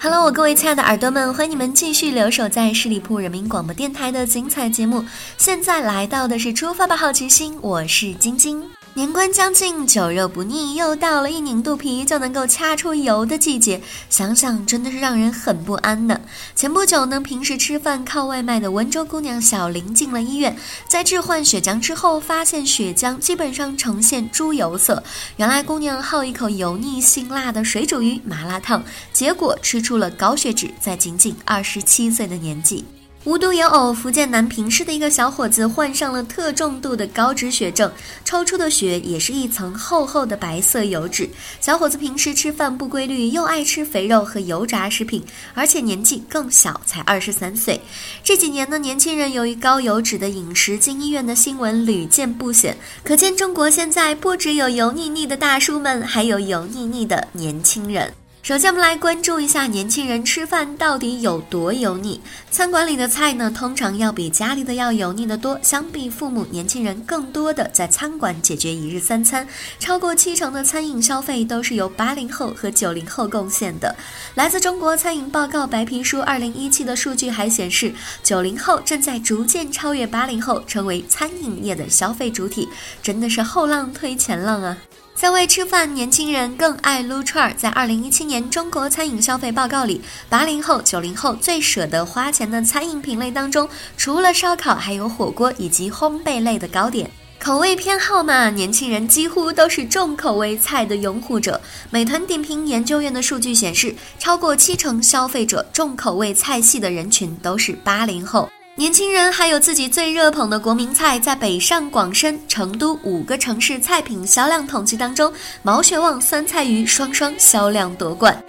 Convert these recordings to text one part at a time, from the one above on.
Hello，各位亲爱的耳朵们，欢迎你们继续留守在十里铺人民广播电台的精彩节目。现在来到的是出发吧好奇心，我是晶晶。年关将近，酒肉不腻，又到了一拧肚皮就能够掐出油的季节，想想真的是让人很不安的。前不久呢，平时吃饭靠外卖的温州姑娘小林进了医院，在置换血浆之后，发现血浆基本上呈现猪油色。原来姑娘好一口油腻辛辣的水煮鱼、麻辣烫，结果吃出了高血脂，在仅仅二十七岁的年纪。无独有偶，福建南平市的一个小伙子患上了特重度的高脂血症，抽出的血也是一层厚厚的白色油脂。小伙子平时吃饭不规律，又爱吃肥肉和油炸食品，而且年纪更小，才二十三岁。这几年呢，年轻人由于高油脂的饮食进医院的新闻屡见不鲜，可见中国现在不只有油腻腻的大叔们，还有油腻腻的年轻人。首先，我们来关注一下年轻人吃饭到底有多油腻。餐馆里的菜呢，通常要比家里的要油腻得多。相比父母，年轻人更多的在餐馆解决一日三餐，超过七成的餐饮消费都是由八零后和九零后贡献的。来自中国餐饮报告白皮书二零一七的数据还显示，九零后正在逐渐超越八零后，成为餐饮业的消费主体，真的是后浪推前浪啊！在为吃饭，年轻人更爱撸串儿。在二零一七年中国餐饮消费报告里，八零后、九零后最舍得花钱的餐饮品类当中，除了烧烤，还有火锅以及烘焙类的糕点。口味偏好嘛，年轻人几乎都是重口味菜的拥护者。美团点评研究院的数据显示，超过七成消费者重口味菜系的人群都是八零后。年轻人还有自己最热捧的国民菜，在北上广深、成都五个城市菜品销量统计当中，毛血旺酸菜鱼双双销量夺冠。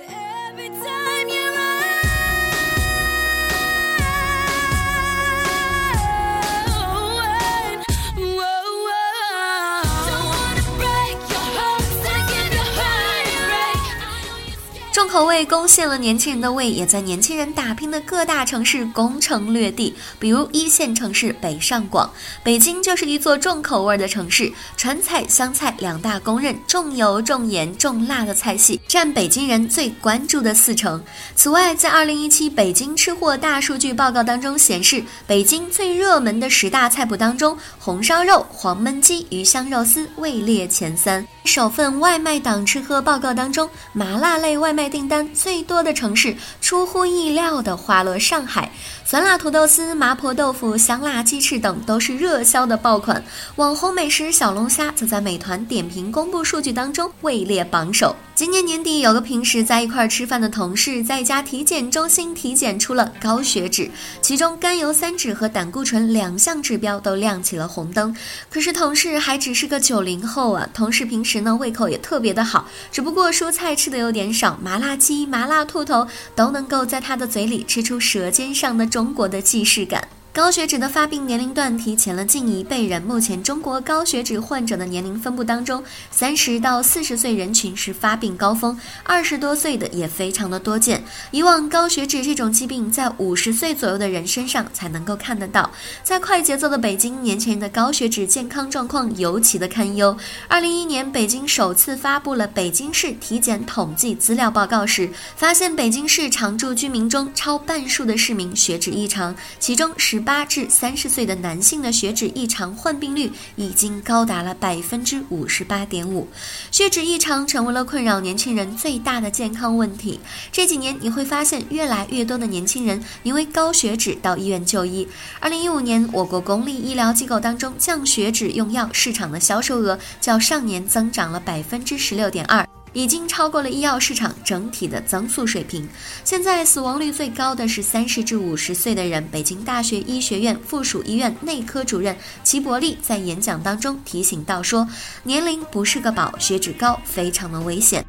重口味攻陷了年轻人的胃，也在年轻人打拼的各大城市攻城略地。比如一线城市北上广，北京就是一座重口味的城市，川菜、湘菜两大公认重油、重盐、重辣的菜系，占北京人最关注的四成。此外，在二零一七北京吃货大数据报告当中显示，北京最热门的十大菜谱当中，红烧肉、黄焖鸡、鱼香肉丝位列前三。首份外卖党吃喝报告当中，麻辣类外卖订单最多的城市，出乎意料的花落上海。酸辣土豆丝、麻婆豆腐、香辣鸡翅等都是热销的爆款。网红美食小龙虾则在美团点评公布数据当中位列榜首。今年年底，有个平时在一块吃饭的同事，在一家体检中心体检出了高血脂，其中甘油三酯和胆固醇两项指标都亮起了红灯。可是同事还只是个九零后啊，同事平时呢胃口也特别的好，只不过蔬菜吃的有点少，麻辣鸡、麻辣兔头都能够在他的嘴里吃出舌尖上的。中国的既视感。高血脂的发病年龄段提前了近一倍人。目前中国高血脂患者的年龄分布当中，三十到四十岁人群是发病高峰，二十多岁的也非常的多见。以往高血脂这种疾病在五十岁左右的人身上才能够看得到。在快节奏的北京，年轻人的高血脂健康状况尤其的堪忧。二零一一年，北京首次发布了北京市体检统计资料报告时，发现北京市常住居民中超半数的市民血脂异常，其中十。八至三十岁的男性的血脂异常患病率已经高达了百分之五十八点五，血脂异常成为了困扰年轻人最大的健康问题。这几年你会发现，越来越多的年轻人因为高血脂到医院就医。二零一五年，我国公立医疗机构当中降血脂用药市场的销售额较上年增长了百分之十六点二。已经超过了医药市场整体的增速水平。现在死亡率最高的是三十至五十岁的人。北京大学医学院附属医院内科主任齐伯利在演讲当中提醒到说：“年龄不是个宝，血脂高非常的危险。”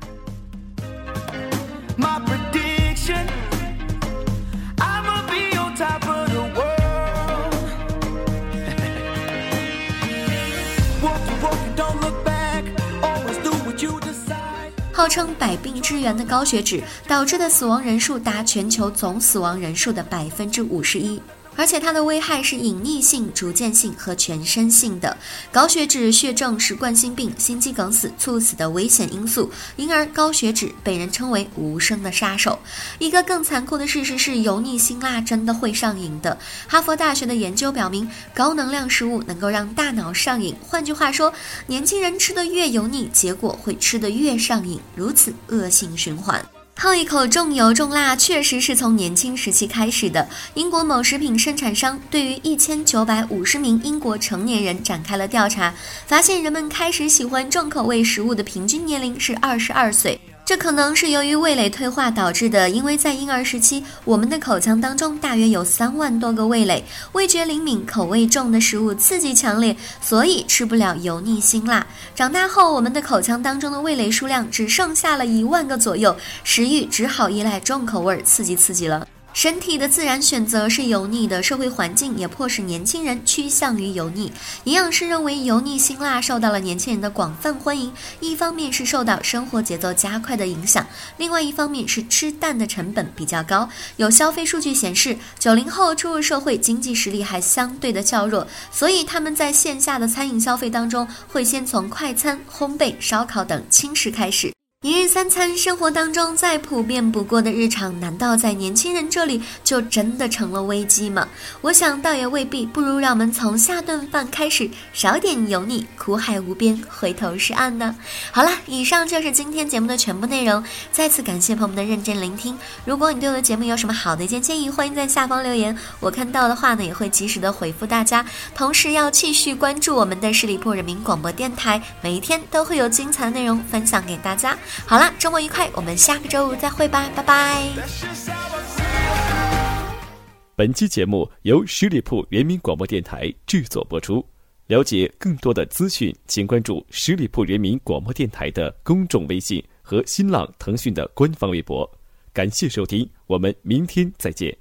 号称百病之源的高血脂导致的死亡人数达全球总死亡人数的百分之五十一。而且它的危害是隐匿性、逐渐性和全身性的。高血脂血症是冠心病、心肌梗死、猝死的危险因素，因而高血脂被人称为无声的杀手。一个更残酷的事实是，油腻辛辣真的会上瘾的。哈佛大学的研究表明，高能量食物能够让大脑上瘾。换句话说，年轻人吃的越油腻，结果会吃得越上瘾，如此恶性循环。好一口重油重辣，确实是从年轻时期开始的。英国某食品生产商对于一千九百五十名英国成年人展开了调查，发现人们开始喜欢重口味食物的平均年龄是二十二岁。这可能是由于味蕾退化导致的，因为在婴儿时期，我们的口腔当中大约有三万多个味蕾，味觉灵敏，口味重的食物刺激强烈，所以吃不了油腻辛辣。长大后，我们的口腔当中的味蕾数量只剩下了一万个左右，食欲只好依赖重口味刺激刺激了。身体的自然选择是油腻的，社会环境也迫使年轻人趋向于油腻。营养师认为，油腻辛辣受到了年轻人的广泛欢迎，一方面是受到生活节奏加快的影响，另外一方面是吃淡的成本比较高。有消费数据显示，九零后初入社会，经济实力还相对的较弱，所以他们在线下的餐饮消费当中，会先从快餐、烘焙、烧烤等轻食开始。一日三餐，生活当中再普遍不过的日常，难道在年轻人这里就真的成了危机吗？我想倒也未必，不如让我们从下顿饭开始，少点油腻，苦海无边，回头是岸呢。好了，以上就是今天节目的全部内容。再次感谢朋友们的认真聆听。如果你对我的节目有什么好的一些建议，欢迎在下方留言，我看到的话呢，也会及时的回复大家。同时要继续关注我们的十里铺人民广播电台，每一天都会有精彩的内容分享给大家。好了，周末愉快，我们下个周五再会吧，拜拜。本期节目由十里铺人民广播电台制作播出。了解更多的资讯，请关注十里铺人民广播电台的公众微信和新浪、腾讯的官方微博。感谢收听，我们明天再见。